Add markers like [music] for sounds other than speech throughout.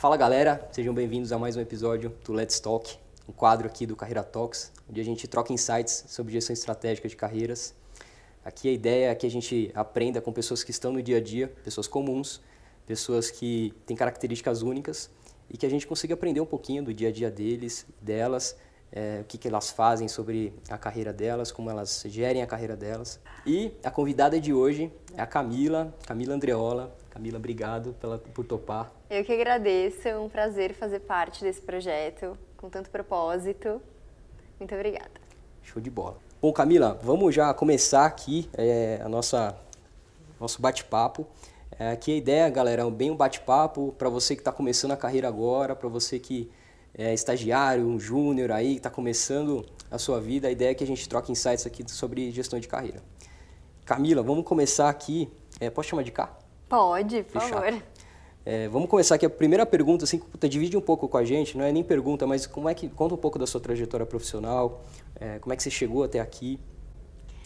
Fala galera, sejam bem-vindos a mais um episódio do Let's Talk, um quadro aqui do Carreira Talks, onde a gente troca insights sobre gestão estratégica de carreiras. Aqui a ideia é que a gente aprenda com pessoas que estão no dia a dia, pessoas comuns, pessoas que têm características únicas e que a gente consiga aprender um pouquinho do dia a dia deles, delas, é, o que, que elas fazem sobre a carreira delas, como elas gerem a carreira delas. E a convidada de hoje é a Camila, Camila Andreola. Camila, obrigado pela, por topar. Eu que agradeço, é um prazer fazer parte desse projeto com tanto propósito. Muito obrigada. Show de bola. Bom, Camila, vamos já começar aqui é, a nossa nosso bate-papo. É, aqui a ideia, galera, é bem um bate-papo para você que está começando a carreira agora, para você que é estagiário, um júnior aí, que está começando a sua vida. A ideia é que a gente troque insights aqui sobre gestão de carreira. Camila, vamos começar aqui. É, posso chamar de cá? Pode, por Fechado. favor. É, vamos começar aqui a primeira pergunta, assim, puta, divide um pouco com a gente, não é nem pergunta, mas como é que conta um pouco da sua trajetória profissional, é, como é que você chegou até aqui?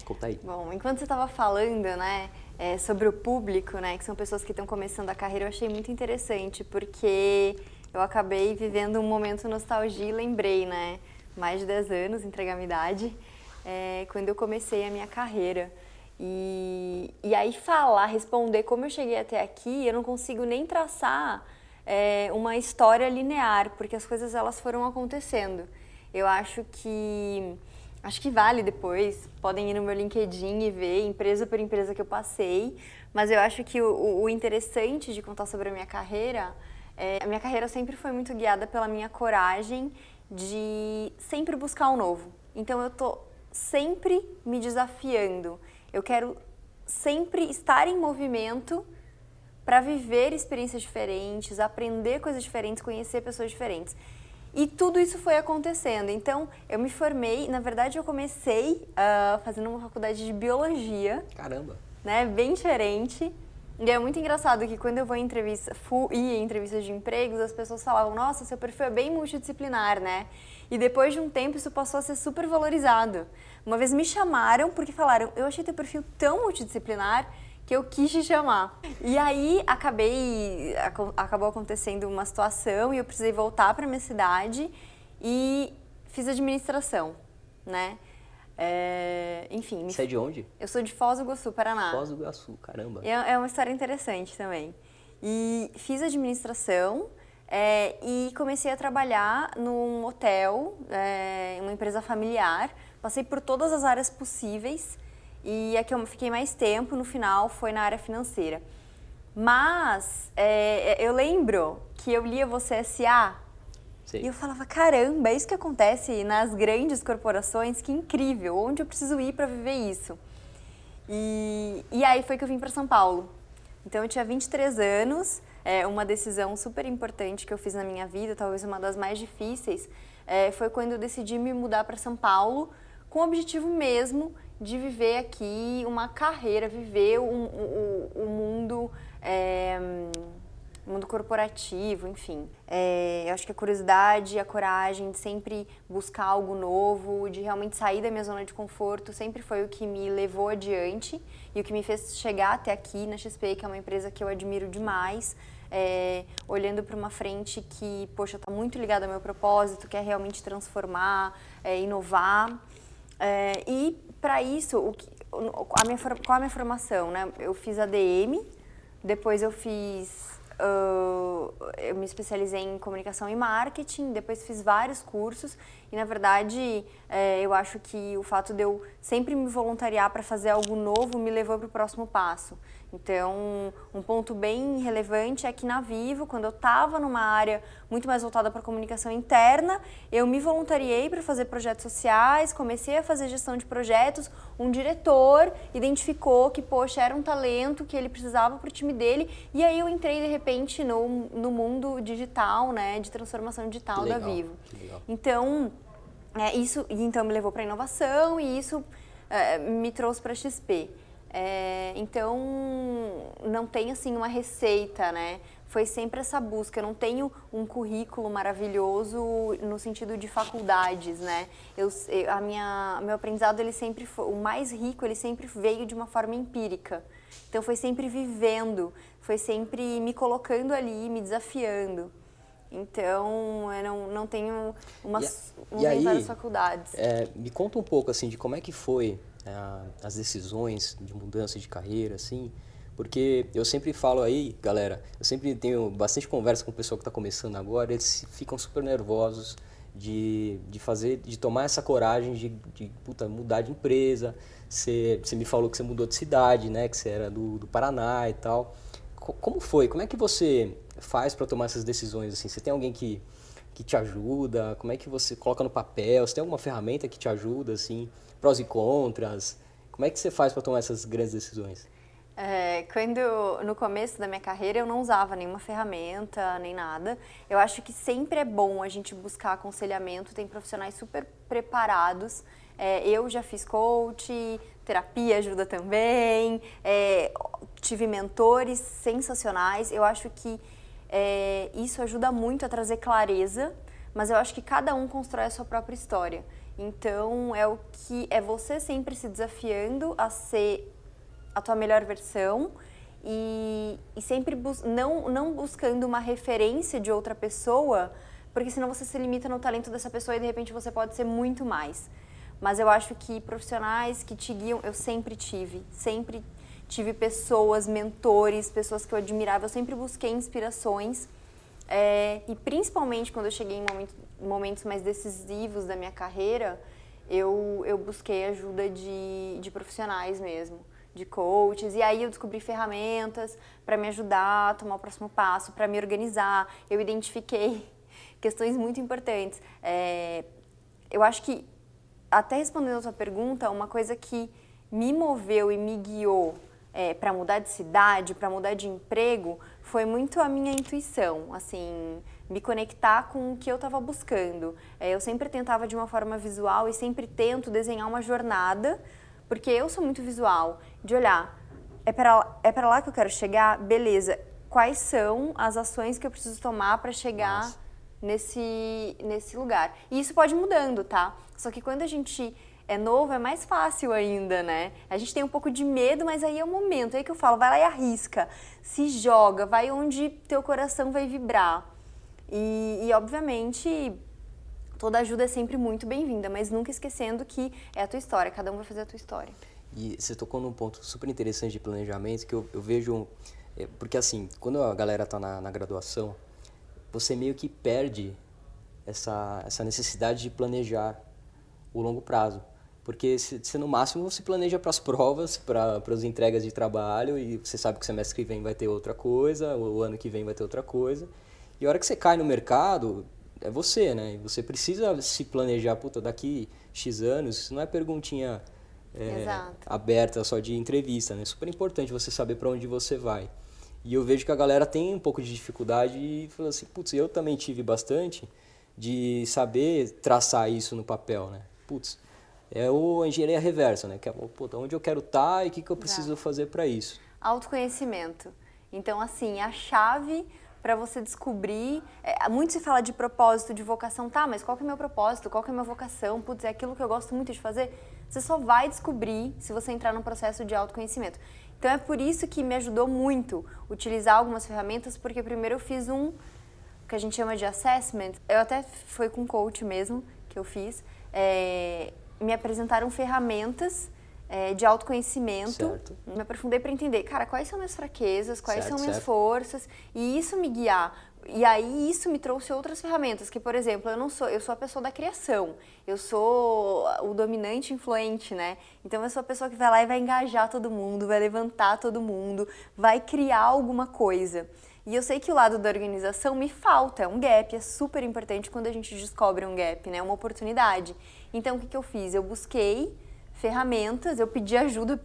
Conta aí. Bom, enquanto você estava falando, né, é, sobre o público, né, que são pessoas que estão começando a carreira, eu achei muito interessante, porque eu acabei vivendo um momento nostalgia e lembrei, né, mais de 10 anos, entregar minha idade, é, quando eu comecei a minha carreira. E, e aí falar, responder como eu cheguei até aqui, eu não consigo nem traçar é, uma história linear, porque as coisas elas foram acontecendo. Eu acho que acho que vale depois, podem ir no meu LinkedIn e ver empresa por empresa que eu passei, mas eu acho que o, o interessante de contar sobre a minha carreira, é, a minha carreira sempre foi muito guiada pela minha coragem de sempre buscar o um novo. Então eu tô sempre me desafiando. Eu quero sempre estar em movimento para viver experiências diferentes, aprender coisas diferentes, conhecer pessoas diferentes. E tudo isso foi acontecendo. Então, eu me formei, na verdade, eu comecei uh, fazendo uma faculdade de biologia. Caramba! Né, bem diferente. E é muito engraçado que quando eu vou em entrevista, fui em entrevistas de empregos, as pessoas falavam: "Nossa, seu perfil é bem multidisciplinar, né?" E depois de um tempo isso passou a ser super valorizado. Uma vez me chamaram porque falaram: "Eu achei teu perfil tão multidisciplinar que eu quis te chamar". E aí acabei acabou acontecendo uma situação e eu precisei voltar para minha cidade e fiz administração, né? É, enfim. Você é de onde? Eu sou de Foz do Iguaçu, Paraná. Foz do Iguaçu, caramba. É, é uma história interessante também. E fiz administração é, e comecei a trabalhar num hotel, é, uma empresa familiar. Passei por todas as áreas possíveis e a que eu fiquei mais tempo, no final, foi na área financeira. Mas é, eu lembro que eu lia Você S.A., Sim. E eu falava, caramba, é isso que acontece nas grandes corporações, que incrível, onde eu preciso ir para viver isso? E, e aí foi que eu vim para São Paulo. Então eu tinha 23 anos, é, uma decisão super importante que eu fiz na minha vida, talvez uma das mais difíceis, é, foi quando eu decidi me mudar para São Paulo com o objetivo mesmo de viver aqui uma carreira, viver o, o, o mundo. É, mundo corporativo, enfim. É, eu acho que a curiosidade, a coragem de sempre buscar algo novo, de realmente sair da minha zona de conforto, sempre foi o que me levou adiante e o que me fez chegar até aqui na XP, que é uma empresa que eu admiro demais. É, olhando para uma frente que, poxa, está muito ligada ao meu propósito, que é realmente transformar, é, inovar. É, e para isso, o que, a minha, qual a minha formação? Né? Eu fiz ADM, depois eu fiz Uh, eu me especializei em comunicação e marketing, depois fiz vários cursos e, na verdade, é, eu acho que o fato de eu sempre me voluntariar para fazer algo novo me levou para o próximo passo. Então, um ponto bem relevante é que na Vivo, quando eu estava numa área muito mais voltada para a comunicação interna, eu me voluntariei para fazer projetos sociais, comecei a fazer gestão de projetos. Um diretor identificou que, poxa, era um talento que ele precisava para o time dele, e aí eu entrei de repente no, no mundo digital, né, de transformação digital da Vivo. Então, é, isso então me levou para a inovação e isso é, me trouxe para a XP. É, então, não tem assim uma receita, né? Foi sempre essa busca. Eu não tenho um currículo maravilhoso no sentido de faculdades, né? Eu, a minha, meu aprendizado ele sempre foi, o mais rico, ele sempre veio de uma forma empírica. Então, foi sempre vivendo, foi sempre me colocando ali, me desafiando. Então, eu não, não tenho umas, e, e aí, faculdades. É, me conta um pouco, assim, de como é que foi as decisões de mudança de carreira, assim, porque eu sempre falo aí, galera, eu sempre tenho bastante conversa com o pessoal que está começando agora, eles ficam super nervosos de, de fazer, de tomar essa coragem de, de puta, mudar de empresa. Você, você me falou que você mudou de cidade, né? Que você era do, do Paraná e tal. Como foi? Como é que você faz para tomar essas decisões? Assim, você tem alguém que, que te ajuda? Como é que você coloca no papel? Você tem alguma ferramenta que te ajuda, assim? Prós e contras? Como é que você faz para tomar essas grandes decisões? É, quando no começo da minha carreira eu não usava nenhuma ferramenta nem nada. Eu acho que sempre é bom a gente buscar aconselhamento. Tem profissionais super preparados. É, eu já fiz coach, terapia ajuda também. É, tive mentores sensacionais. Eu acho que é, isso ajuda muito a trazer clareza. Mas eu acho que cada um constrói a sua própria história. Então é o que é você sempre se desafiando a ser a tua melhor versão e, e sempre não, não buscando uma referência de outra pessoa, porque senão você se limita no talento dessa pessoa e de repente você pode ser muito mais. Mas eu acho que profissionais que te guiam, eu sempre tive, sempre tive pessoas, mentores, pessoas que eu admirava, eu sempre busquei inspirações. É, e principalmente quando eu cheguei em momentos, momentos mais decisivos da minha carreira, eu, eu busquei ajuda de, de profissionais mesmo de coaches. E aí eu descobri ferramentas para me ajudar a tomar o próximo passo, para me organizar. Eu identifiquei [laughs] questões muito importantes. É, eu acho que, até respondendo a sua pergunta, uma coisa que me moveu e me guiou é, para mudar de cidade, para mudar de emprego, foi muito a minha intuição, assim, me conectar com o que eu estava buscando. É, eu sempre tentava de uma forma visual e sempre tento desenhar uma jornada porque eu sou muito visual, de olhar, é para é lá que eu quero chegar? Beleza. Quais são as ações que eu preciso tomar para chegar nesse, nesse lugar? E isso pode ir mudando, tá? Só que quando a gente é novo, é mais fácil ainda, né? A gente tem um pouco de medo, mas aí é o momento. É aí que eu falo, vai lá e arrisca. Se joga, vai onde teu coração vai vibrar. E, e obviamente, toda ajuda é sempre muito bem-vinda, mas nunca esquecendo que é a tua história, cada um vai fazer a tua história. E você tocou num ponto super interessante de planejamento que eu, eu vejo. É, porque assim, quando a galera está na, na graduação, você meio que perde essa, essa necessidade de planejar o longo prazo. Porque você, no máximo, você planeja para as provas, para as entregas de trabalho, e você sabe que o semestre que vem vai ter outra coisa, o ano que vem vai ter outra coisa. E a hora que você cai no mercado, é você, né? E você precisa se planejar, puta, daqui X anos, isso não é perguntinha é, aberta só de entrevista, né? É super importante você saber para onde você vai. E eu vejo que a galera tem um pouco de dificuldade e fala assim, putz, eu também tive bastante de saber traçar isso no papel, né? Putz, é o engenharia reversa, né? Que é, puta, onde eu quero estar tá e o que, que eu preciso Exato. fazer para isso. Autoconhecimento. Então, assim, a chave para você descobrir. É, muito se fala de propósito, de vocação, tá? Mas qual que é o meu propósito? Qual que é a minha vocação? Putz, é aquilo que eu gosto muito de fazer. Você só vai descobrir se você entrar num processo de autoconhecimento. Então é por isso que me ajudou muito utilizar algumas ferramentas, porque primeiro eu fiz um que a gente chama de assessment. Eu até foi com coach mesmo que eu fiz. É, me apresentaram ferramentas é, de autoconhecimento. Certo. Me aprofundei para entender, cara, quais são minhas fraquezas, quais certo, são minhas certo. forças, e isso me guiar. E aí isso me trouxe outras ferramentas, que por exemplo, eu não sou, eu sou a pessoa da criação. Eu sou o dominante influente, né? Então eu sou a pessoa que vai lá e vai engajar todo mundo, vai levantar todo mundo, vai criar alguma coisa. E eu sei que o lado da organização me falta, é um gap, é super importante quando a gente descobre um gap, né? Uma oportunidade. Então o que, que eu fiz? Eu busquei ferramentas, eu pedi ajuda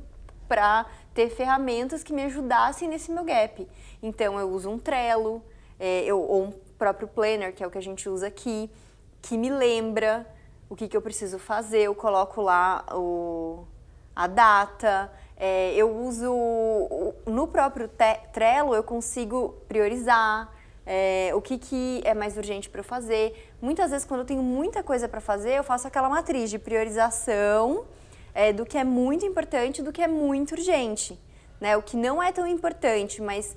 para ter ferramentas que me ajudassem nesse meu gap. Então eu uso um Trello, é, eu, ou um próprio Planner, que é o que a gente usa aqui, que me lembra o que, que eu preciso fazer, eu coloco lá o, a data, é, eu uso no próprio Trello eu consigo priorizar é, o que, que é mais urgente para eu fazer. Muitas vezes quando eu tenho muita coisa para fazer, eu faço aquela matriz de priorização é, do que é muito importante do que é muito urgente. Né? O que não é tão importante, mas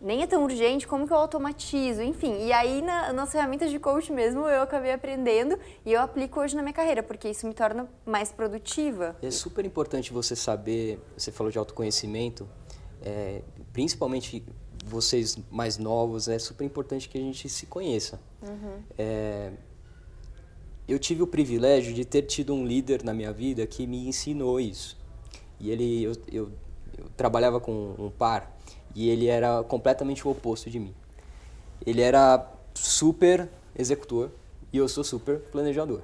nem é tão urgente, como que eu automatizo, enfim. E aí, na, nas ferramentas de coach mesmo, eu acabei aprendendo e eu aplico hoje na minha carreira, porque isso me torna mais produtiva. É super importante você saber, você falou de autoconhecimento, é, principalmente vocês mais novos, é super importante que a gente se conheça. Uhum. É, eu tive o privilégio de ter tido um líder na minha vida que me ensinou isso. E ele, eu, eu, eu trabalhava com um par e ele era completamente o oposto de mim. Ele era super executor e eu sou super planejador.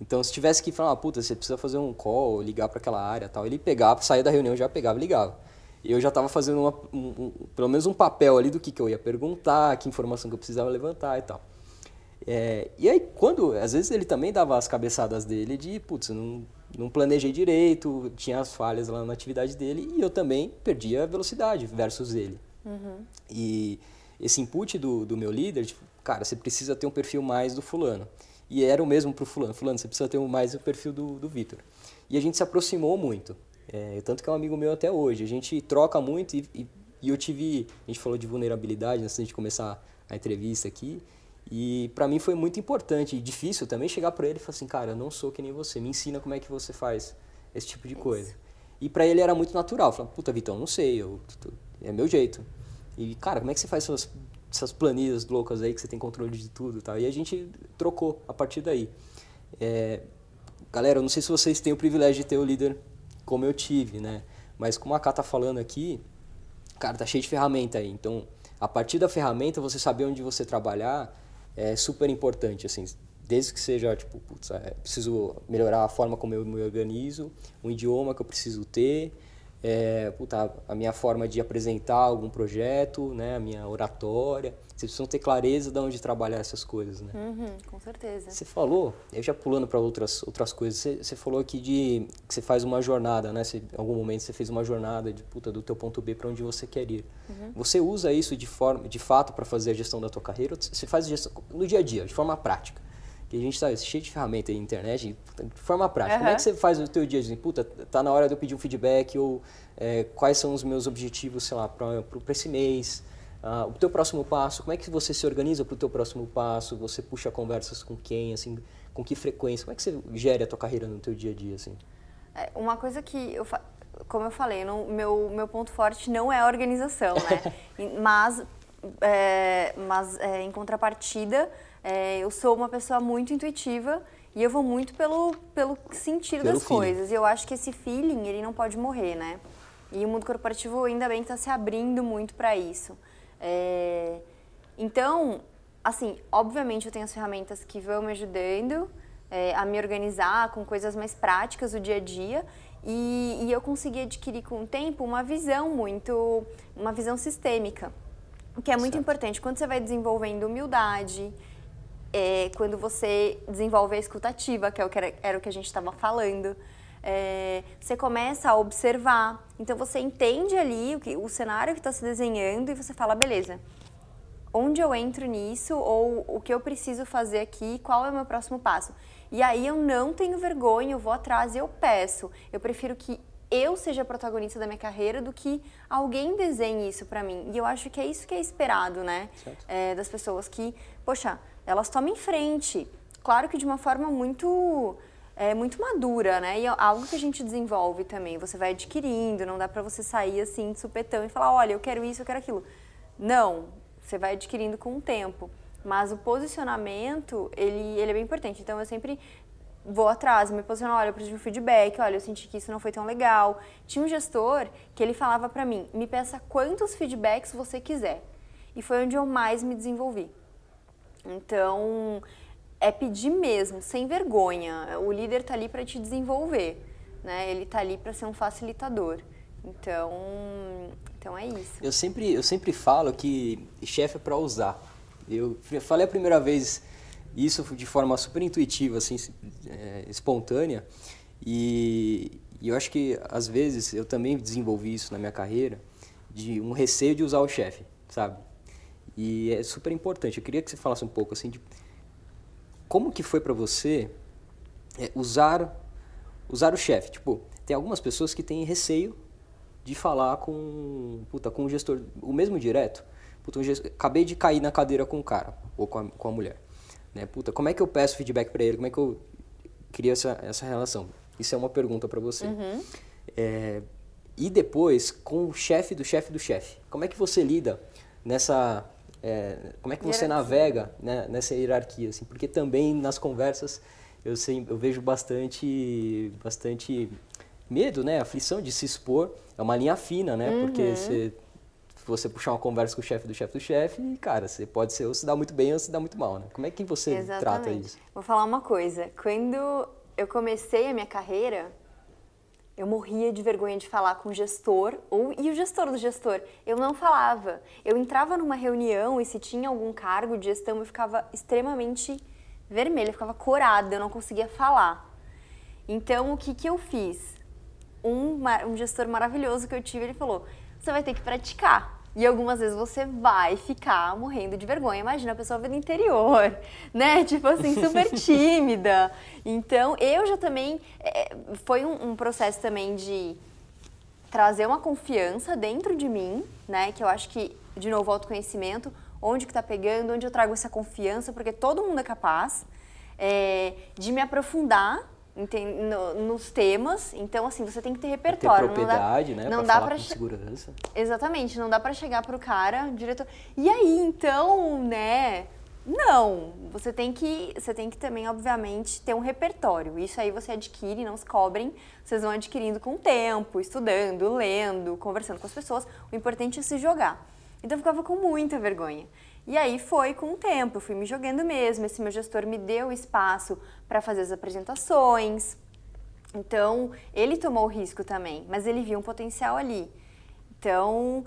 Então, se tivesse que falar, ah, puta, você precisa fazer um call, ligar para aquela área tal, ele pegava, saía da reunião, já pegava ligava. E eu já estava fazendo uma, um, um, pelo menos um papel ali do que, que eu ia perguntar, que informação que eu precisava levantar e tal. É, e aí, quando, às vezes ele também dava as cabeçadas dele de, putz, não, não planejei direito, tinha as falhas lá na atividade dele e eu também perdia a velocidade versus ele. Uhum. E esse input do, do meu líder, tipo, cara, você precisa ter um perfil mais do fulano. E era o mesmo para o fulano. Fulano, você precisa ter mais o perfil do, do Vitor. E a gente se aproximou muito. É, tanto que é um amigo meu até hoje. A gente troca muito e, e, e eu tive... A gente falou de vulnerabilidade antes de começar a entrevista aqui. E para mim foi muito importante e difícil também chegar para ele e falar assim, cara, eu não sou que nem você, me ensina como é que você faz esse tipo de coisa. Isso. E para ele era muito natural, falar, puta Vitão, não sei, eu, é meu jeito. E cara, como é que você faz essas, essas planilhas loucas aí que você tem controle de tudo, tal? E a gente trocou a partir daí. É, galera, eu não sei se vocês têm o privilégio de ter o líder como eu tive, né? Mas como a Ká tá falando aqui, cara, tá cheio de ferramenta aí. Então, a partir da ferramenta, você saber onde você trabalhar é super importante, assim, desde que seja, tipo, putz, é, preciso melhorar a forma como eu me organizo, um idioma que eu preciso ter, é, puta, a minha forma de apresentar algum projeto, né, a minha oratória. Vocês precisam ter clareza de onde trabalhar essas coisas, né? Uhum, com certeza. Você falou, eu já pulando para outras outras coisas, você, você, falou aqui de que você faz uma jornada, né? Você, em algum momento você fez uma jornada de puta do teu ponto B para onde você quer ir. Uhum. Você usa isso de forma, de fato, para fazer a gestão da tua carreira? Ou você faz gestão no dia a dia, de forma prática? que a gente está cheio de ferramenta aí internet, de forma prática. Uhum. Como é que você faz o teu dia de, puta, tá na hora de eu pedir um feedback ou é, quais são os meus objetivos, sei lá, para esse mês? Uh, o teu próximo passo, como é que você se organiza para o teu próximo passo? Você puxa conversas com quem, assim, com que frequência? Como é que você gere a tua carreira no teu dia a dia, assim? É, uma coisa que eu como eu falei, não, meu meu ponto forte não é a organização, né? [laughs] mas é, mas é, em contrapartida é, eu sou uma pessoa muito intuitiva e eu vou muito pelo, pelo sentido pelo das feeling. coisas. E eu acho que esse feeling, ele não pode morrer, né? E o mundo corporativo ainda bem está se abrindo muito para isso. É, então, assim, obviamente eu tenho as ferramentas que vão me ajudando é, a me organizar com coisas mais práticas do dia a dia e, e eu consegui adquirir com o tempo uma visão muito, uma visão sistêmica, o que é muito certo. importante. Quando você vai desenvolvendo humildade, é, quando você desenvolve a escutativa, que é o que era, era o que a gente estava falando, é, você começa a observar. Então você entende ali o, que, o cenário que está se desenhando e você fala, beleza, onde eu entro nisso ou o que eu preciso fazer aqui, qual é o meu próximo passo. E aí eu não tenho vergonha, eu vou atrás e eu peço. Eu prefiro que eu seja a protagonista da minha carreira do que alguém desenhe isso para mim. E eu acho que é isso que é esperado, né? É, das pessoas que, poxa, elas tomem frente. Claro que de uma forma muito é muito madura, né? E é algo que a gente desenvolve também. Você vai adquirindo, não dá para você sair assim de supetão e falar, olha, eu quero isso, eu quero aquilo. Não, você vai adquirindo com o tempo. Mas o posicionamento, ele, ele é bem importante. Então eu sempre vou atrás, me posiciono, olha, eu preciso de um feedback, olha, eu senti que isso não foi tão legal. Tinha um gestor que ele falava para mim, me peça quantos feedbacks você quiser. E foi onde eu mais me desenvolvi. Então, é pedir mesmo, sem vergonha. O líder está ali para te desenvolver, né? Ele está ali para ser um facilitador. Então, então é isso. Eu sempre, eu sempre falo que chefe é para usar. Eu falei a primeira vez isso de forma super intuitiva, assim, é, espontânea. E, e eu acho que às vezes eu também desenvolvi isso na minha carreira de um receio de usar o chefe, sabe? E é super importante. Eu queria que você falasse um pouco assim de como que foi para você é, usar usar o chefe. Tipo, tem algumas pessoas que têm receio de falar com puta, com o gestor, o mesmo direto. puta, um gestor, acabei de cair na cadeira com o cara ou com a, com a mulher. Né? Puta, como é que eu peço feedback para ele? Como é que eu crio essa, essa relação? Isso é uma pergunta para você. Uhum. É, e depois, com o chefe do chefe do chefe. Como é que você lida nessa... É, como é que você navega né, nessa hierarquia? Assim? Porque também nas conversas eu, sei, eu vejo bastante, bastante medo, né? Aflição de se expor. É uma linha fina, né? Uhum. Porque você você puxar uma conversa com o chefe do chefe do chefe, e, cara, você pode ser ou se dá muito bem ou se dá muito mal, né? Como é que você Exatamente. trata isso? Vou falar uma coisa. Quando eu comecei a minha carreira, eu morria de vergonha de falar com o gestor ou e o gestor do gestor. Eu não falava. Eu entrava numa reunião e se tinha algum cargo de gestão, eu ficava extremamente vermelha, eu ficava corada, eu não conseguia falar. Então, o que, que eu fiz? Um, um gestor maravilhoso que eu tive, ele falou: você vai ter que praticar. E algumas vezes você vai ficar morrendo de vergonha. Imagina a pessoa do interior, [laughs] né? Tipo assim, super [laughs] tímida. Então, eu já também. É, foi um, um, processo também de trazer uma confiança dentro de mim, né? Que eu acho que, de novo, autoconhecimento. Onde que tá pegando, onde eu trago essa confiança, porque todo mundo é capaz. É, de me aprofundar no, nos temas. Então, assim, você tem que ter repertório. Ter propriedade, não dá, né? Não pra dá para segurança. Exatamente, não dá para chegar pro cara, diretor. E aí, então, né? Não, você tem que, você tem que também, obviamente, ter um repertório. Isso aí você adquire, não se cobrem. Vocês vão adquirindo com o tempo, estudando, lendo, conversando com as pessoas. O importante é se jogar. Então eu ficava com muita vergonha. E aí foi com o tempo, eu fui me jogando mesmo. Esse meu gestor me deu espaço para fazer as apresentações. Então, ele tomou o risco também, mas ele viu um potencial ali. Então,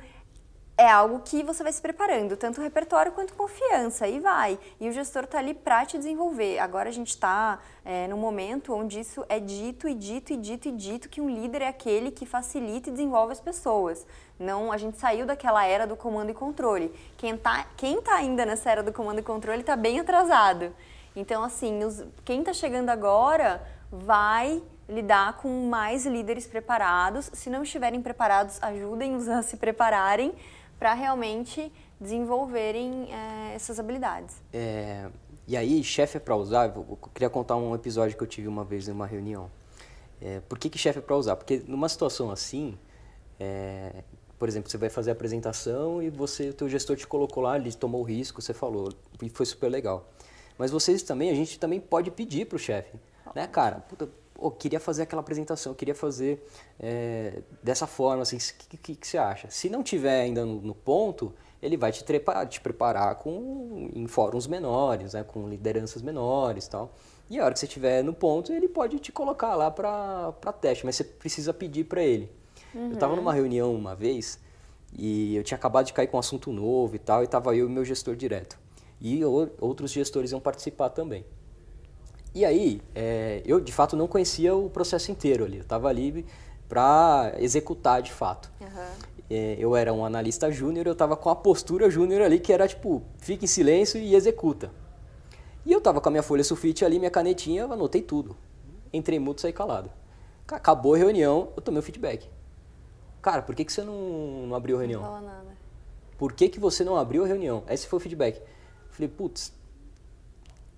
é algo que você vai se preparando, tanto repertório quanto confiança, e vai. E o gestor está ali para te desenvolver. Agora a gente está é, num momento onde isso é dito e dito e dito e dito que um líder é aquele que facilita e desenvolve as pessoas. Não, a gente saiu daquela era do comando e controle. Quem está quem tá ainda nessa era do comando e controle está bem atrasado. Então, assim, os, quem está chegando agora vai lidar com mais líderes preparados. Se não estiverem preparados, ajudem-os a se prepararem para realmente desenvolverem é, essas habilidades. É, e aí, chefe é para usar, eu queria contar um episódio que eu tive uma vez em uma reunião. É, por que, que chefe é para usar? Porque numa situação assim, é, por exemplo, você vai fazer a apresentação e você, o teu gestor te colocou lá, ele tomou o risco, você falou, e foi super legal. Mas vocês também, a gente também pode pedir para o chefe, né, cara, puta, oh, queria fazer aquela apresentação, queria fazer é, dessa forma, assim, o que, que, que, você acha? Se não tiver ainda no, no ponto, ele vai te, trepa, te preparar com, em fóruns menores, né, com lideranças menores tal. E a hora que você estiver no ponto, ele pode te colocar lá para teste, mas você precisa pedir para ele. Uhum. Eu estava numa reunião uma vez e eu tinha acabado de cair com um assunto novo e tal, e estava eu e meu gestor direto. E outros gestores iam participar também. E aí, é, eu de fato não conhecia o processo inteiro ali. Eu estava ali para executar de fato. Uhum. É, eu era um analista júnior, eu estava com a postura júnior ali que era tipo, fica em silêncio e executa. E eu estava com a minha folha sulfite ali, minha canetinha, eu anotei tudo. Entrei mudo, saí calado. Acabou a reunião, eu tomei o feedback. Cara, por que, que você não, não abriu a reunião? Não fala nada. Por que, que você não abriu a reunião? Esse foi o feedback. Falei, putz,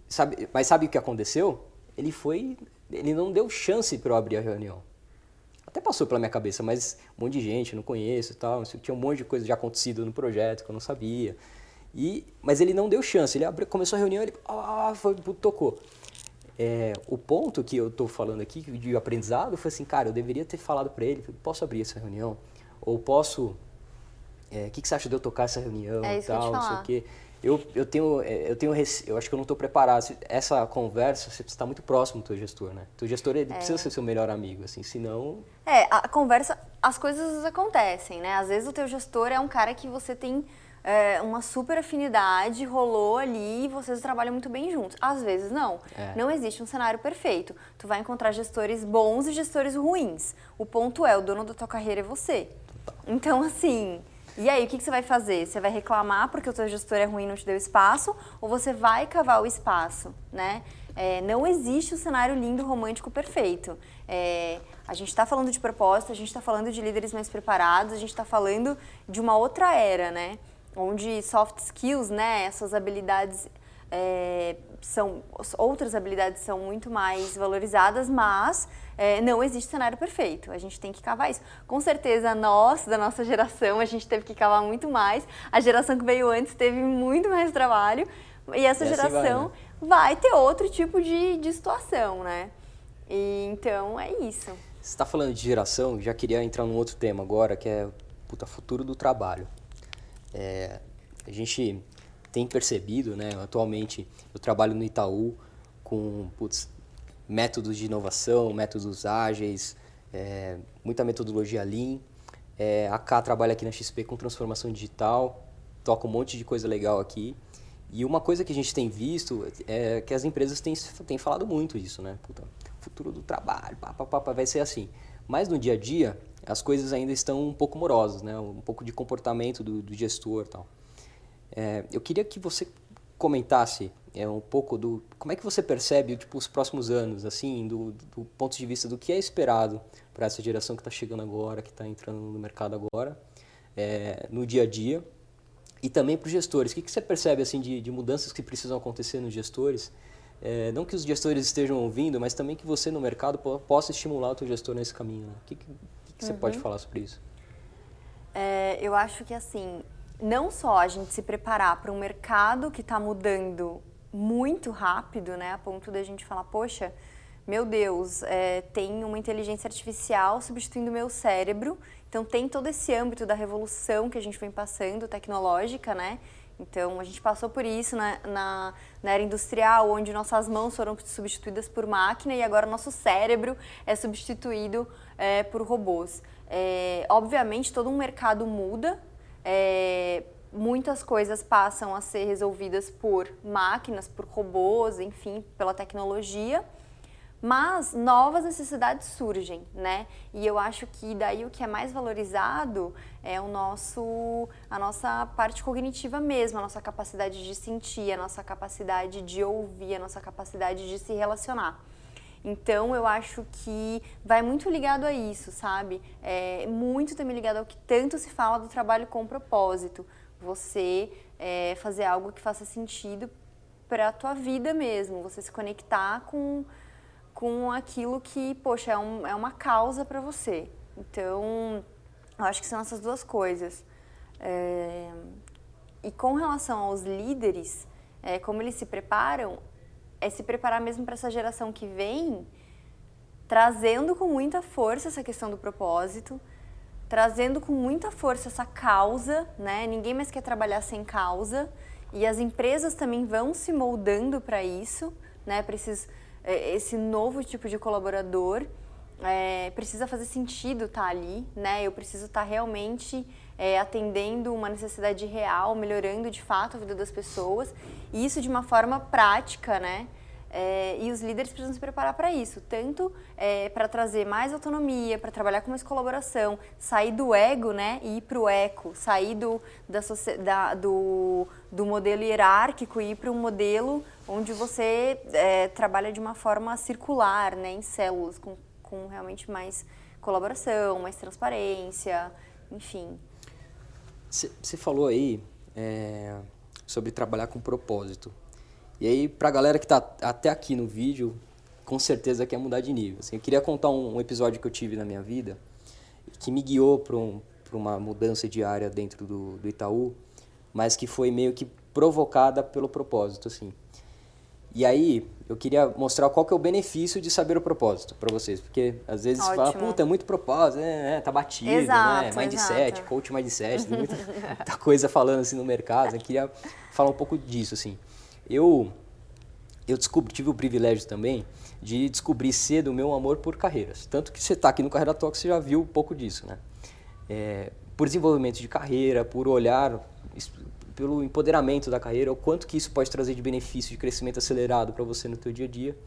Sabe, mas sabe o que aconteceu? Ele foi, ele não deu chance para eu abrir a reunião. Até passou pela minha cabeça, mas um monte de gente, não conheço e tal, tinha um monte de coisa já acontecido no projeto que eu não sabia. E, mas ele não deu chance, ele abriu, começou a reunião, ele ah, foi, tocou. É, o ponto que eu estou falando aqui de aprendizado foi assim, cara, eu deveria ter falado para ele, posso abrir essa reunião? Ou posso, o é, que, que você acha de eu tocar essa reunião é e tal, não sei o quê. Eu, eu tenho, é, eu tenho, eu acho que eu não estou preparado. Essa conversa, você precisa estar muito próximo do teu gestor, né? O teu gestor ele é. precisa ser seu melhor amigo, assim, senão. É, a conversa, as coisas acontecem, né? Às vezes o teu gestor é um cara que você tem é, uma super afinidade, rolou ali e vocês trabalham muito bem juntos. Às vezes não. É. Não existe um cenário perfeito. Tu vai encontrar gestores bons e gestores ruins. O ponto é, o dono da tua carreira é você. Então, assim, e aí, o que, que você vai fazer? Você vai reclamar porque o seu gestor é ruim e não te deu espaço? Ou você vai cavar o espaço, né? É, não existe o um cenário lindo, romântico, perfeito. É, a gente está falando de propósito, a gente está falando de líderes mais preparados, a gente está falando de uma outra era, né? onde soft skills, né, essas habilidades é, são outras habilidades são muito mais valorizadas, mas é, não existe cenário perfeito. A gente tem que cavar isso. Com certeza nós da nossa geração a gente teve que cavar muito mais. A geração que veio antes teve muito mais trabalho e essa e assim geração vai, né? vai, ter outro tipo de, de situação, né? E, então é isso. Você está falando de geração, já queria entrar num outro tema agora, que é puta, futuro do trabalho. É, a gente tem percebido, né, atualmente eu trabalho no Itaú com putz, métodos de inovação, métodos ágeis, é, muita metodologia Lean. É, a K trabalha aqui na XP com transformação digital, toca um monte de coisa legal aqui. E uma coisa que a gente tem visto é que as empresas têm, têm falado muito isso, né? Puta, futuro do trabalho, pá, pá, pá, vai ser assim. Mas no dia a dia, as coisas ainda estão um pouco morosas, né? Um pouco de comportamento do, do gestor tal. É, eu queria que você comentasse é, um pouco do como é que você percebe tipo, os próximos anos, assim, do, do ponto de vista do que é esperado para essa geração que está chegando agora, que está entrando no mercado agora, é, no dia a dia, e também para os gestores. O que, que você percebe assim de, de mudanças que precisam acontecer nos gestores? É, não que os gestores estejam ouvindo, mas também que você no mercado possa estimular o seu gestor nesse caminho. Né? O que, que, que você uhum. pode falar sobre isso? É, eu acho que assim não só a gente se preparar para um mercado que está mudando muito rápido, né, a ponto da gente falar, poxa, meu Deus, é, tem uma inteligência artificial substituindo o meu cérebro, então tem todo esse âmbito da revolução que a gente vem passando, tecnológica, né? Então a gente passou por isso na, na, na era industrial, onde nossas mãos foram substituídas por máquina e agora nosso cérebro é substituído é, por robôs. É, obviamente todo um mercado muda, é, muitas coisas passam a ser resolvidas por máquinas, por robôs, enfim, pela tecnologia. Mas novas necessidades surgem, né? E eu acho que daí o que é mais valorizado é o nosso, a nossa parte cognitiva mesmo, a nossa capacidade de sentir, a nossa capacidade de ouvir, a nossa capacidade de se relacionar. Então eu acho que vai muito ligado a isso, sabe? É muito também ligado ao que tanto se fala do trabalho com propósito. Você é, fazer algo que faça sentido para a tua vida mesmo, você se conectar com, com aquilo que, poxa, é, um, é uma causa para você. Então, eu acho que são essas duas coisas. É, e com relação aos líderes, é, como eles se preparam, é se preparar mesmo para essa geração que vem, trazendo com muita força essa questão do propósito, trazendo com muita força essa causa, né? Ninguém mais quer trabalhar sem causa e as empresas também vão se moldando para isso, né? Para é, esse novo tipo de colaborador. É, precisa fazer sentido estar tá ali, né? Eu preciso estar tá realmente é, atendendo uma necessidade real, melhorando de fato a vida das pessoas, e isso de uma forma prática, né? É, e os líderes precisam se preparar para isso, tanto é, para trazer mais autonomia, para trabalhar com mais colaboração, sair do ego né, e ir para o eco, sair do, da, da, do, do modelo hierárquico e ir para um modelo onde você é, trabalha de uma forma circular, né, em células, com, com realmente mais colaboração, mais transparência, enfim. Você falou aí é, sobre trabalhar com propósito. E aí, pra galera que está até aqui no vídeo, com certeza quer mudar de nível. Assim, eu queria contar um, um, episódio que eu tive na minha vida que me guiou para um, uma mudança de área dentro do, do Itaú, mas que foi meio que provocada pelo propósito, assim. E aí, eu queria mostrar qual que é o benefício de saber o propósito para vocês. Porque às vezes Ótimo. fala, puta, é muito propósito, né? É, tá batido, né? exato, né? Mindset, exato. coach mindset, tem muita, [laughs] muita, coisa falando assim no mercado. Eu queria falar um pouco disso, assim. Eu, eu descobri, tive o privilégio também de descobrir cedo o meu amor por carreiras. Tanto que você está aqui no Carreira Talk, você já viu um pouco disso, né? É, por desenvolvimento de carreira, por olhar pelo empoderamento da carreira, o quanto que isso pode trazer de benefício, de crescimento acelerado para você no teu dia a dia.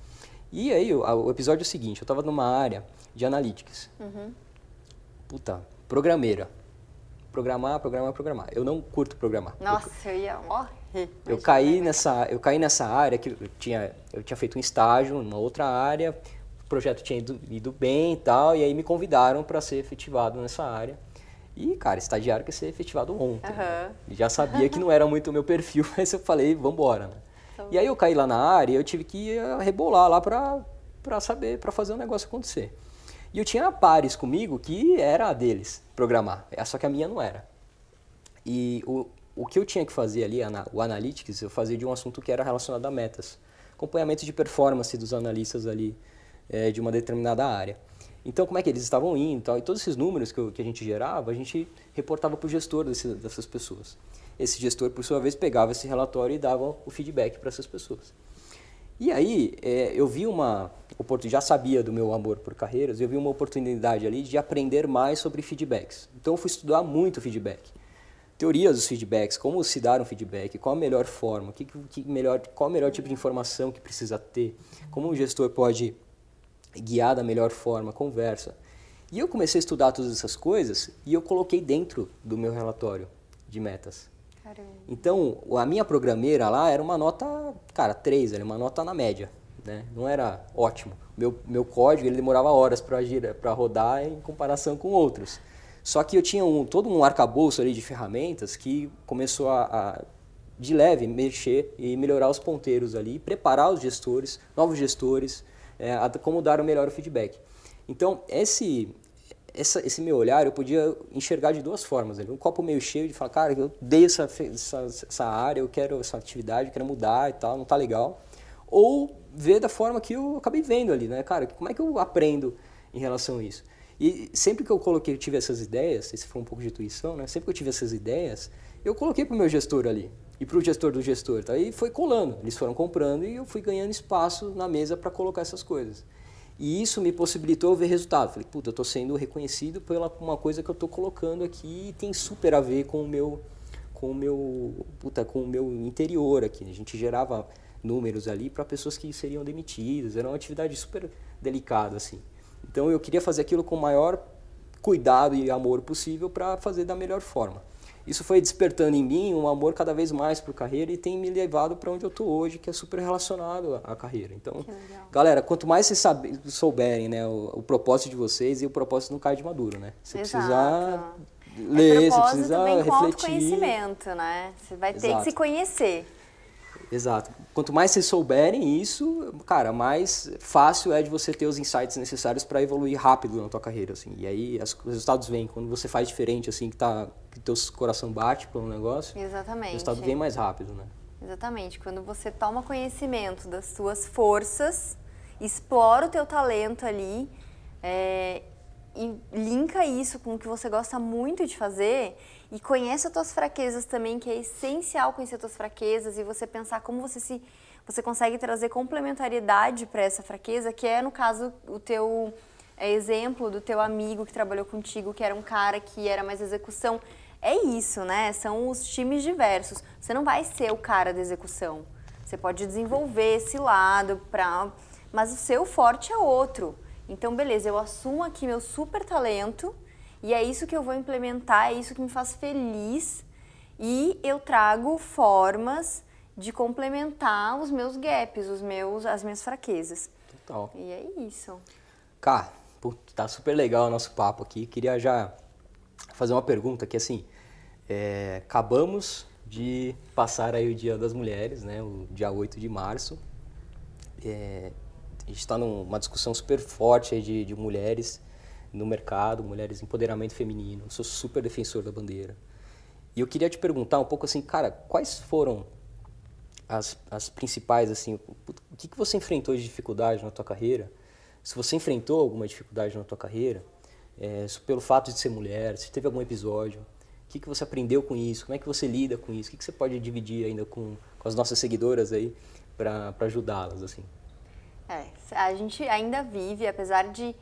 E aí, o, o episódio é o seguinte, eu estava numa área de analytics. Uhum. Puta, programeira. Programar, programar, programar. Eu não curto programar. Nossa, eu, eu ia morrer. Eu caí, nessa, eu caí nessa área que eu tinha, eu tinha feito um estágio numa outra área, o projeto tinha ido, ido bem e tal, e aí me convidaram para ser efetivado nessa área. E, cara, estagiário quer ser efetivado ontem. Uhum. Né? Já sabia que não era muito o meu perfil, [laughs] mas eu falei, vambora, né? Então... E aí eu caí lá na área e eu tive que rebolar lá pra saber, pra fazer o negócio acontecer. E eu tinha pares comigo que era a deles, programar. Só que a minha não era. E o, o que eu tinha que fazer ali, o Analytics, eu fazia de um assunto que era relacionado a metas. Acompanhamento de performance dos analistas ali é, de uma determinada área. Então, como é que eles estavam indo e tal. E todos esses números que, eu, que a gente gerava, a gente reportava para o gestor desse, dessas pessoas. Esse gestor, por sua vez, pegava esse relatório e dava o feedback para essas pessoas. E aí, é, eu vi uma oportunidade, já sabia do meu amor por carreiras, eu vi uma oportunidade ali de aprender mais sobre feedbacks. Então, eu fui estudar muito feedback. Teorias dos feedbacks, como se dar um feedback, qual a melhor forma, que, que melhor, qual o melhor tipo de informação que precisa ter, como o gestor pode guiar da melhor forma, conversa. E eu comecei a estudar todas essas coisas e eu coloquei dentro do meu relatório de metas. Caramba. Então, a minha programeira lá era uma nota, cara, 3, era uma nota na média. Né? Não era ótimo. Meu, meu código ele demorava horas para rodar em comparação com outros. Só que eu tinha um, todo um arcabouço ali de ferramentas que começou a, a, de leve, mexer e melhorar os ponteiros ali, preparar os gestores, novos gestores, é, como dar o melhor feedback. Então, esse, essa, esse meu olhar eu podia enxergar de duas formas. Um copo meio cheio de falar, cara, eu dei essa, essa, essa área, eu quero essa atividade, eu quero mudar e tal, não tá legal. Ou ver da forma que eu acabei vendo ali, né? Cara, como é que eu aprendo em relação a isso? E sempre que eu coloquei, tive essas ideias, esse foi um pouco de intuição, né? Sempre que eu tive essas ideias, eu coloquei para o meu gestor ali e para o gestor do gestor. Tá? E foi colando, eles foram comprando e eu fui ganhando espaço na mesa para colocar essas coisas. E isso me possibilitou ver resultado. Falei, puta, eu estou sendo reconhecido pela uma coisa que eu estou colocando aqui e tem super a ver com o meu, com o meu, puta, com o meu interior aqui. A gente gerava números ali para pessoas que seriam demitidas. Era uma atividade super delicada assim. Então eu queria fazer aquilo com o maior cuidado e amor possível para fazer da melhor forma. Isso foi despertando em mim um amor cada vez mais por carreira e tem me levado para onde eu estou hoje, que é super relacionado à carreira. Então, galera, quanto mais vocês souberem né, o, o, propósito de vocês, e o propósito não cai de maduro, né? Você Exato. precisa ler, é você precisa vem refletir. Com conhecimento, né? Você vai ter Exato. que se conhecer. Exato. Quanto mais vocês souberem isso, cara, mais fácil é de você ter os insights necessários para evoluir rápido na tua carreira, assim. E aí os resultados vêm quando você faz diferente, assim, que tá que teu coração bate para um negócio. Exatamente. O resultado vem mais rápido, né? Exatamente. Quando você toma conhecimento das suas forças, explora o teu talento ali é, e linka isso com o que você gosta muito de fazer e conhece as tuas fraquezas também, que é essencial conhecer as tuas fraquezas e você pensar como você se você consegue trazer complementariedade para essa fraqueza, que é no caso o teu é, exemplo do teu amigo que trabalhou contigo, que era um cara que era mais execução. É isso, né? São os times diversos. Você não vai ser o cara da execução. Você pode desenvolver esse lado para, mas o seu forte é outro. Então, beleza, eu assumo aqui meu super talento e é isso que eu vou implementar, é isso que me faz feliz. E eu trago formas de complementar os meus gaps, os meus, as minhas fraquezas. Total. E é isso. Cá, tá super legal o nosso papo aqui. Queria já fazer uma pergunta que assim, é, acabamos de passar aí o Dia das Mulheres, né, o dia 8 de março. É, a gente está numa discussão super forte de, de mulheres no mercado, mulheres empoderamento feminino. Sou super defensor da bandeira. E eu queria te perguntar um pouco assim, cara, quais foram as, as principais, assim, o que, que você enfrentou de dificuldade na tua carreira? Se você enfrentou alguma dificuldade na tua carreira, é, pelo fato de ser mulher, se teve algum episódio, o que, que você aprendeu com isso? Como é que você lida com isso? O que, que você pode dividir ainda com, com as nossas seguidoras aí para ajudá-las, assim? É, a gente ainda vive, apesar de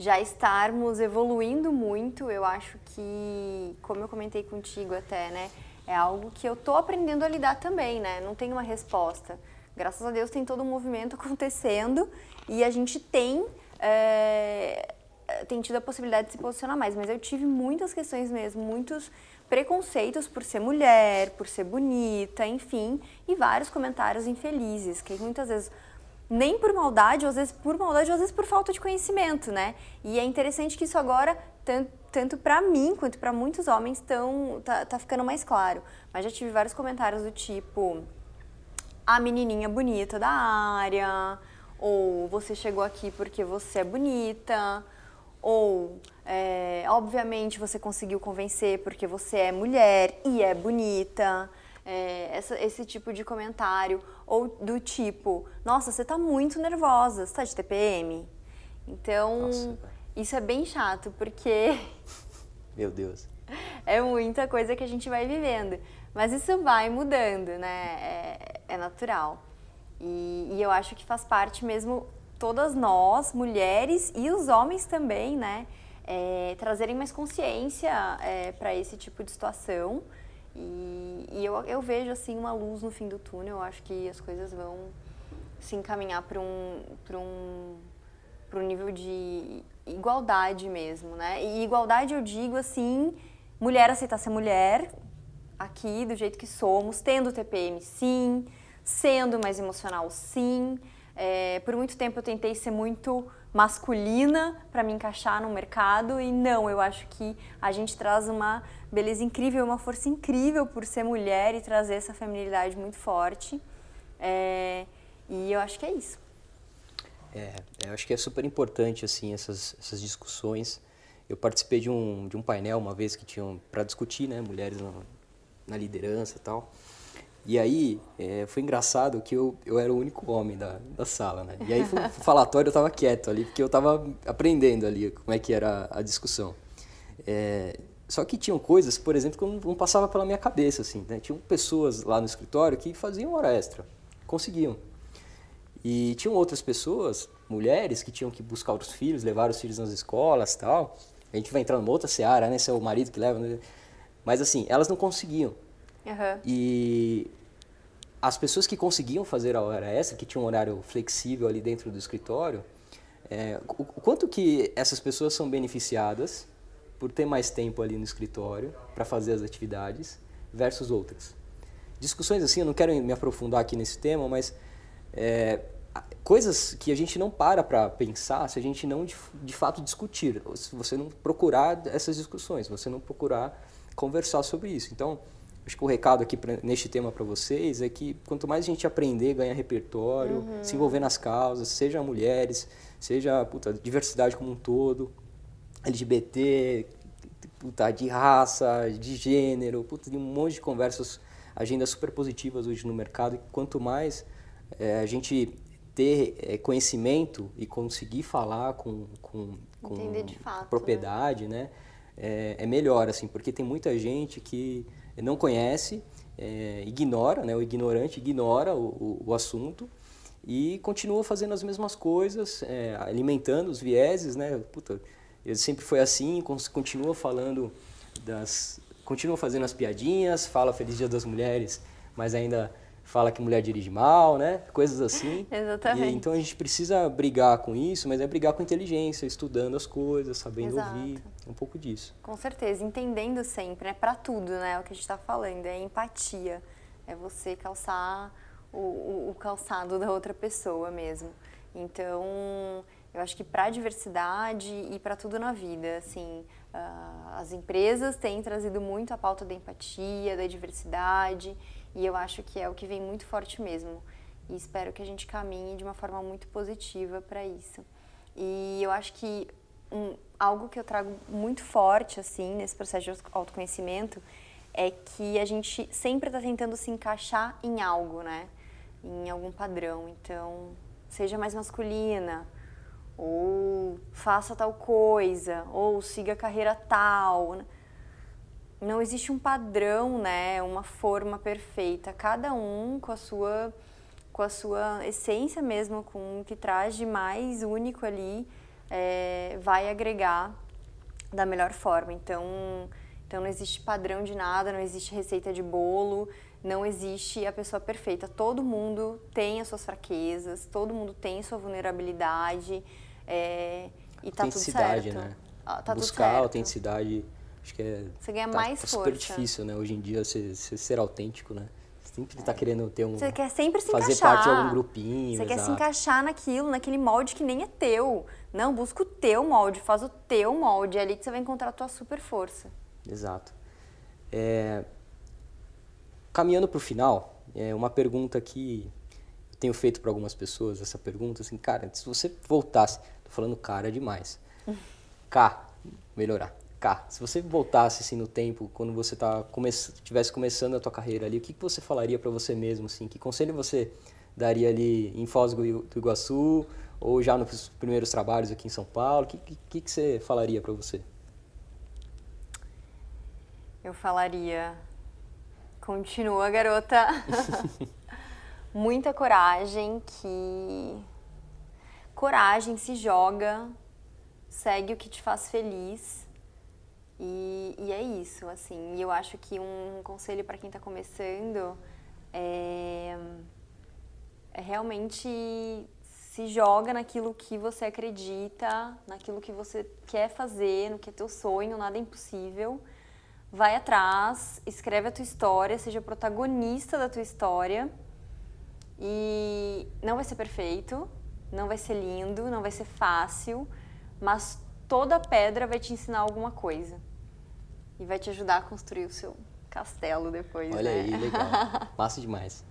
já estarmos evoluindo muito, eu acho que, como eu comentei contigo até, né, é algo que eu tô aprendendo a lidar também, né? Não tem uma resposta. Graças a Deus tem todo um movimento [laughs] acontecendo e a gente tem é, tem tido a possibilidade de se posicionar mais, mas eu tive muitas questões mesmo, muitos preconceitos por ser mulher, por ser bonita, enfim, e vários comentários infelizes que muitas vezes nem por maldade, às vezes por maldade, às vezes por falta de conhecimento, né? E é interessante que isso agora tanto, tanto para mim quanto para muitos homens estão tá, tá ficando mais claro. Mas já tive vários comentários do tipo a menininha bonita da área, ou você chegou aqui porque você é bonita, ou é, obviamente você conseguiu convencer porque você é mulher e é bonita. É, essa, esse tipo de comentário, ou do tipo, nossa, você tá muito nervosa, você tá de TPM? Então, nossa. isso é bem chato, porque. [laughs] Meu Deus. [laughs] É muita coisa que a gente vai vivendo. Mas isso vai mudando, né? É, é natural. E, e, eu acho que faz parte mesmo todas nós, mulheres e os homens também, né? É, trazerem mais consciência é, para esse tipo de situação. E, e eu, eu, vejo assim uma luz no fim do túnel. Eu acho que as coisas vão se encaminhar para um, um, um nível de igualdade mesmo, né? E igualdade eu digo assim, mulher aceitar ser mulher, aqui do jeito que somos, tendo TPM sim, sendo mais emocional sim. É, por muito tempo eu tentei ser muito masculina para me encaixar no mercado e não, eu acho que a gente traz uma beleza incrível, uma força incrível por ser mulher e trazer essa feminilidade muito forte. É, e eu acho que é isso. É, eu acho que é super importante assim essas, essas discussões. Eu participei de um, de um painel uma vez que tinham para discutir, né, mulheres no, na liderança e tal. E aí, é, foi engraçado que eu, eu era o único homem da, da sala, né? E aí, [laughs] o falatório, eu tava quieto ali, porque eu tava aprendendo ali como é que era a discussão. É, só que tinham coisas, por exemplo, que não, não passava pela minha cabeça, assim, né? Tinham pessoas lá no escritório que faziam hora extra, conseguiam. E tinham outras pessoas, mulheres, que tinham que buscar os filhos, levar os filhos nas escolas tal. A gente vai entrar numa outra seara, né? Se é o marido que leva... Né? Mas assim, elas não conseguiam. Uhum. E as pessoas que conseguiam fazer a hora extra, que tinham um horário flexível ali dentro do escritório, é, o, o quanto que essas pessoas são beneficiadas por ter mais tempo ali no escritório para fazer as atividades versus outras. Discussões assim, eu não quero me aprofundar aqui nesse tema, mas é, coisas que a gente não para para pensar se a gente não de, de fato discutir, se você não procurar essas discussões, você não procurar conversar sobre isso. Então, acho que o recado aqui pra, neste tema para vocês é que quanto mais a gente aprender, ganhar repertório, uhum. se envolver nas causas, seja mulheres, seja puta, diversidade como um todo, LGBT, puta, de raça, de gênero, puta, de um monte de conversas, agendas super positivas hoje no mercado. E quanto mais é, a gente ter é, conhecimento e conseguir falar com, com, com fato, propriedade, né? né? é, é, melhor, assim, porque tem muita gente que não conhece, é, ignora, né, o ignorante ignora o, o, o, assunto e continua fazendo as mesmas coisas, é, alimentando os vieses, né, puta, ele sempre foi assim, continua falando das... continua fazendo as piadinhas, fala Feliz Dia das Mulheres, mas ainda fala que mulher dirige mal, né? Coisas assim. [laughs] Exatamente. E, então a gente precisa brigar com isso, mas é brigar com inteligência, estudando as coisas, sabendo Exato. ouvir, um pouco disso. Com certeza, entendendo sempre, é né? para tudo, né? O que a gente está falando é empatia, é você calçar o, o, o calçado da outra pessoa mesmo. Então, eu acho que para a diversidade e para tudo na vida, assim, uh, as empresas têm trazido muito a pauta da empatia, da diversidade e eu acho que é o que vem muito forte mesmo. E espero que a gente caminhe de uma forma muito positiva para isso. E eu acho que um, algo que eu trago muito forte assim nesse processo de autoconhecimento é que a gente sempre está tentando se encaixar em algo, né? Em algum padrão. Então, seja mais masculina, ou faça tal coisa, ou siga carreira tal. Né? não existe um padrão, né, uma forma perfeita. Cada um com a sua com a sua essência mesmo, com o que traz de mais único ali, é, vai agregar da melhor forma. Então, então não existe padrão de nada, não existe receita de bolo, não existe a pessoa perfeita. Todo mundo tem as suas fraquezas, todo mundo tem sua vulnerabilidade é, e tá tudo certo. Né? Ah, tá Buscar autenticidade Acho que é. Você ganha tá, mais tá força. super difícil, né? Hoje em dia, você, você ser autêntico, né? Você Sempre tá querendo ter um. Você quer sempre se fazer encaixar. parte de algum grupinho. Você quer se exato. encaixar naquilo, naquele molde que nem é teu. Não, busca o teu molde, faz o teu molde. É ali que você vai encontrar a tua super força. Exato. É, Caminhando para o final, é uma pergunta que eu tenho feito para algumas pessoas, essa pergunta, assim, cara, se você voltasse, tô falando cara demais, K, melhorar, K, se você voltasse assim no tempo, quando você tá come tivesse começando a tua carreira ali, o que, que você falaria para você mesmo, assim, que conselho você daria ali em Foz do Iguaçu, ou já nos primeiros trabalhos aqui em São Paulo, o que, que, que você falaria para você? Eu falaria, continua, garota. [laughs] Muita coragem, que coragem, se joga, segue o que te faz feliz. E, e é isso, assim. E eu acho que um conselho para quem está começando é, é realmente se joga naquilo que você acredita, naquilo que você quer fazer, no que é teu sonho, nada é impossível vai atrás, escreve a tua história, seja protagonista da tua história. E não vai ser perfeito, não vai ser lindo, não vai ser fácil, mas toda pedra vai te ensinar alguma coisa. E vai te ajudar a construir o seu castelo depois. Olha né? aí, legal. [laughs] Massa demais.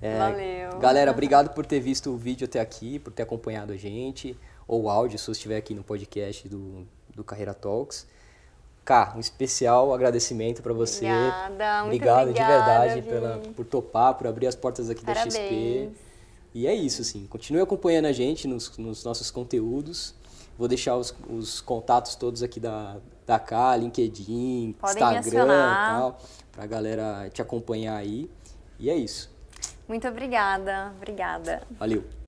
É, Valeu. Galera, obrigado por ter visto o vídeo até aqui, por ter acompanhado a gente, ou o áudio, se você estiver aqui no podcast do, do Carreira Talks. Cá, um especial agradecimento para você. Obrigada, muito Obrigado obrigada, de verdade pela, por topar, por abrir as portas aqui Parabéns. da XP. E é isso, assim. Continue acompanhando a gente nos, nos nossos conteúdos. Vou deixar os, os contatos todos aqui da, da Cá, LinkedIn, Podem Instagram e tal, pra galera te acompanhar aí. E é isso. Muito obrigada, obrigada. Valeu.